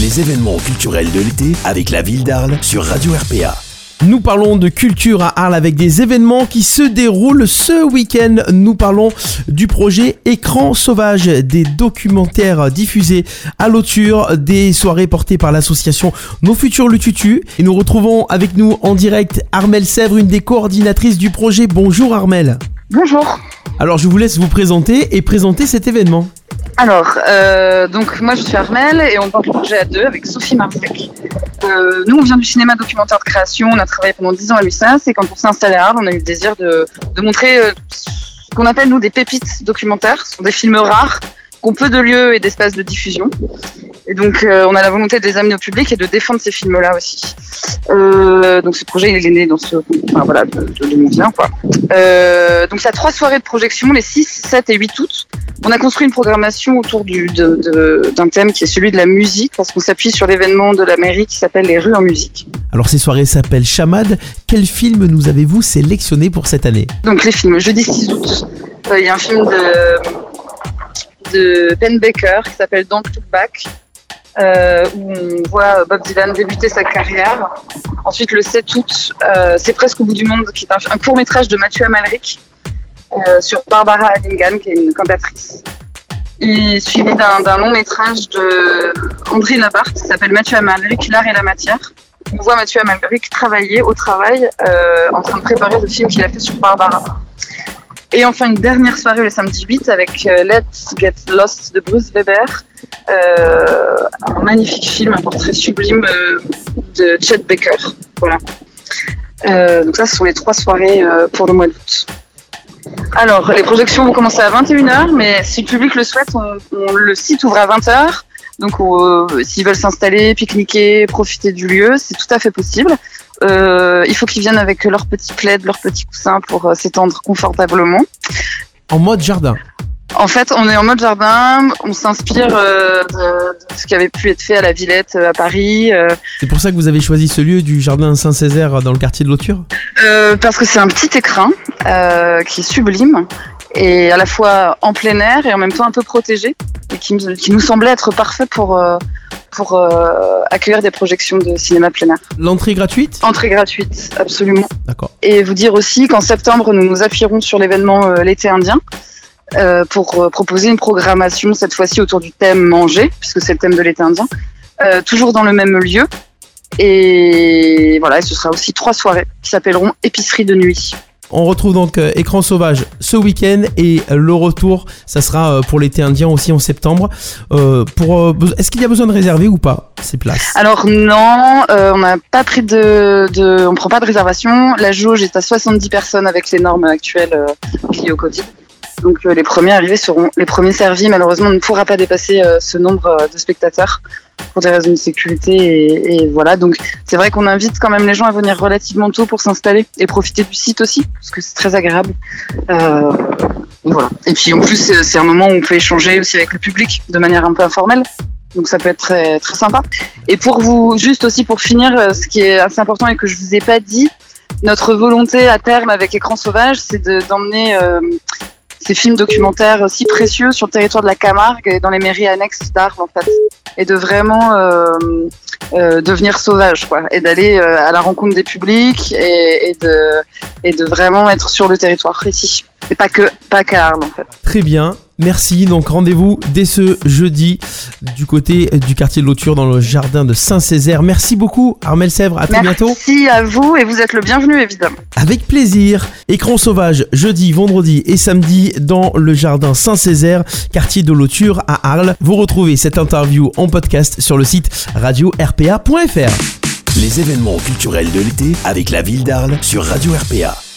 Les événements culturels de l'été avec la ville d'Arles sur Radio RPA. Nous parlons de culture à Arles avec des événements qui se déroulent ce week-end. Nous parlons du projet Écran sauvage, des documentaires diffusés à l'auture, des soirées portées par l'association Nos Futurs Lututu. Et nous retrouvons avec nous en direct Armel Sèvres, une des coordinatrices du projet. Bonjour Armel. Bonjour. Alors je vous laisse vous présenter et présenter cet événement. Alors, euh, donc moi je suis Armel et on porte le projet à deux avec Sophie Marsec. Euh, nous on vient du cinéma documentaire de création, on a travaillé pendant 10 ans à l'USAS et quand on s'est installé à Arles, on a eu le désir de, de montrer euh, ce qu'on appelle nous des pépites documentaires, ce sont des films rares qu'on peu de lieux et d'espaces de diffusion. Et donc, euh, on a la volonté de les amener au public et de défendre ces films-là aussi. Euh, donc, ce projet, il est né dans ce, enfin, voilà, de, de 2020, quoi. Euh, donc, ça a trois soirées de projection, les 6, 7 et 8 août. On a construit une programmation autour du, de, de, d'un thème qui est celui de la musique, parce qu'on s'appuie sur l'événement de la mairie qui s'appelle Les rues en musique. Alors ces soirées s'appellent Chamad. Quel film nous avez-vous sélectionné pour cette année? Donc, les films, jeudi 6 août, euh, il y a un film de, de Ben Baker qui s'appelle Don't Look Back. Euh, où on voit Bob Dylan débuter sa carrière. Ensuite, le 7 août, euh, C'est presque au bout du monde, qui est un, un court métrage de Mathieu Amalric euh, sur Barbara Allingham, qui est une cantatrice. Et suivi d'un long métrage de André Labarthe qui s'appelle Mathieu Amalric, L'art et la matière. On voit Mathieu Amalric travailler au travail euh, en train de préparer le film qu'il a fait sur Barbara. Et enfin une dernière soirée le samedi 8 avec euh, Let's Get Lost de Bruce Weber, un magnifique film, un portrait sublime de Chet Baker. Voilà. Donc ça, ce sont les trois soirées pour le mois d'août. Alors, les projections vont commencer à 21h, mais si le public le souhaite, on, le site ouvre à 20h. Donc, euh, s'ils veulent s'installer, pique-niquer, profiter du lieu, c'est tout à fait possible. Euh, il faut qu'ils viennent avec leur petit plaid, leur petit coussin pour euh, s'étendre confortablement. En mode jardin. En fait, on est en mode jardin, on s'inspire euh, de, de ce qui avait pu être fait à la Villette euh, à Paris, euh, C'est pour ça que vous avez choisi ce lieu du jardin Saint-Césaire dans le quartier de l'Auture parce que c'est un petit écrin qui est sublime et à la fois en plein air et en même temps un peu protégé et qui, nous- qui nous semblait être parfait pour pour euh, accueillir des projections de cinéma plein air. L'entrée gratuite? Entrée gratuite, absolument. D'accord. Et vous dire aussi qu'en septembre, nous nous appuierons sur l'événement euh, l'été indien euh, pour euh, proposer une programmation cette fois-ci autour du thème manger, puisque c'est le thème de l'été indien, euh, toujours dans le même lieu. Et voilà, ce sera aussi trois soirées qui s'appelleront épicerie de nuit. On retrouve donc Écran Sauvage ce week-end et le retour, ça sera pour l'été indien aussi en septembre. Euh, pour, Est-ce qu'il y a besoin de réserver ou pas ces places? Alors non, euh, on n'a pas pris de, de, on prend pas de réservation. La jauge est à 70 personnes avec les normes actuelles liées au Covid. Donc euh, les premiers arrivés seront les premiers servis. Malheureusement, on ne pourra pas dépasser euh, ce nombre euh, de spectateurs pour des raisons de sécurité et, et voilà. Donc c'est vrai qu'on invite quand même les gens à venir relativement tôt pour s'installer et profiter du site aussi parce que c'est très agréable. Euh, voilà. Et puis en plus c'est un moment où on peut échanger aussi avec le public de manière un peu informelle. Donc ça peut être très très sympa. Et pour vous, juste aussi pour finir, ce qui est assez important et que je vous ai pas dit, notre volonté à terme avec Écran Sauvage, c'est de- d'emmener ces films documentaires si précieux sur le territoire de la Camargue et dans les mairies annexes d'Arles en fait, et de vraiment euh, euh, devenir sauvage quoi, et d'aller euh, à la rencontre des publics et, de vraiment être sur le territoire ici, et pas que pas qu'à Arles en fait. Très bien, merci. Donc rendez-vous dès ce jeudi du côté du quartier de l'Auture dans le jardin de Saint-Césaire. Merci beaucoup Armel Sèvres, à très bientôt. Merci à vous et vous êtes le bienvenu évidemment. Avec plaisir. Écran sauvage jeudi, vendredi et samedi dans le jardin Saint-Césaire, quartier de l'Auture à Arles. Vous retrouvez cette interview en podcast sur le site radio-rpa.fr. Les événements culturels de l'été avec la ville d'Arles sur Radio RPA.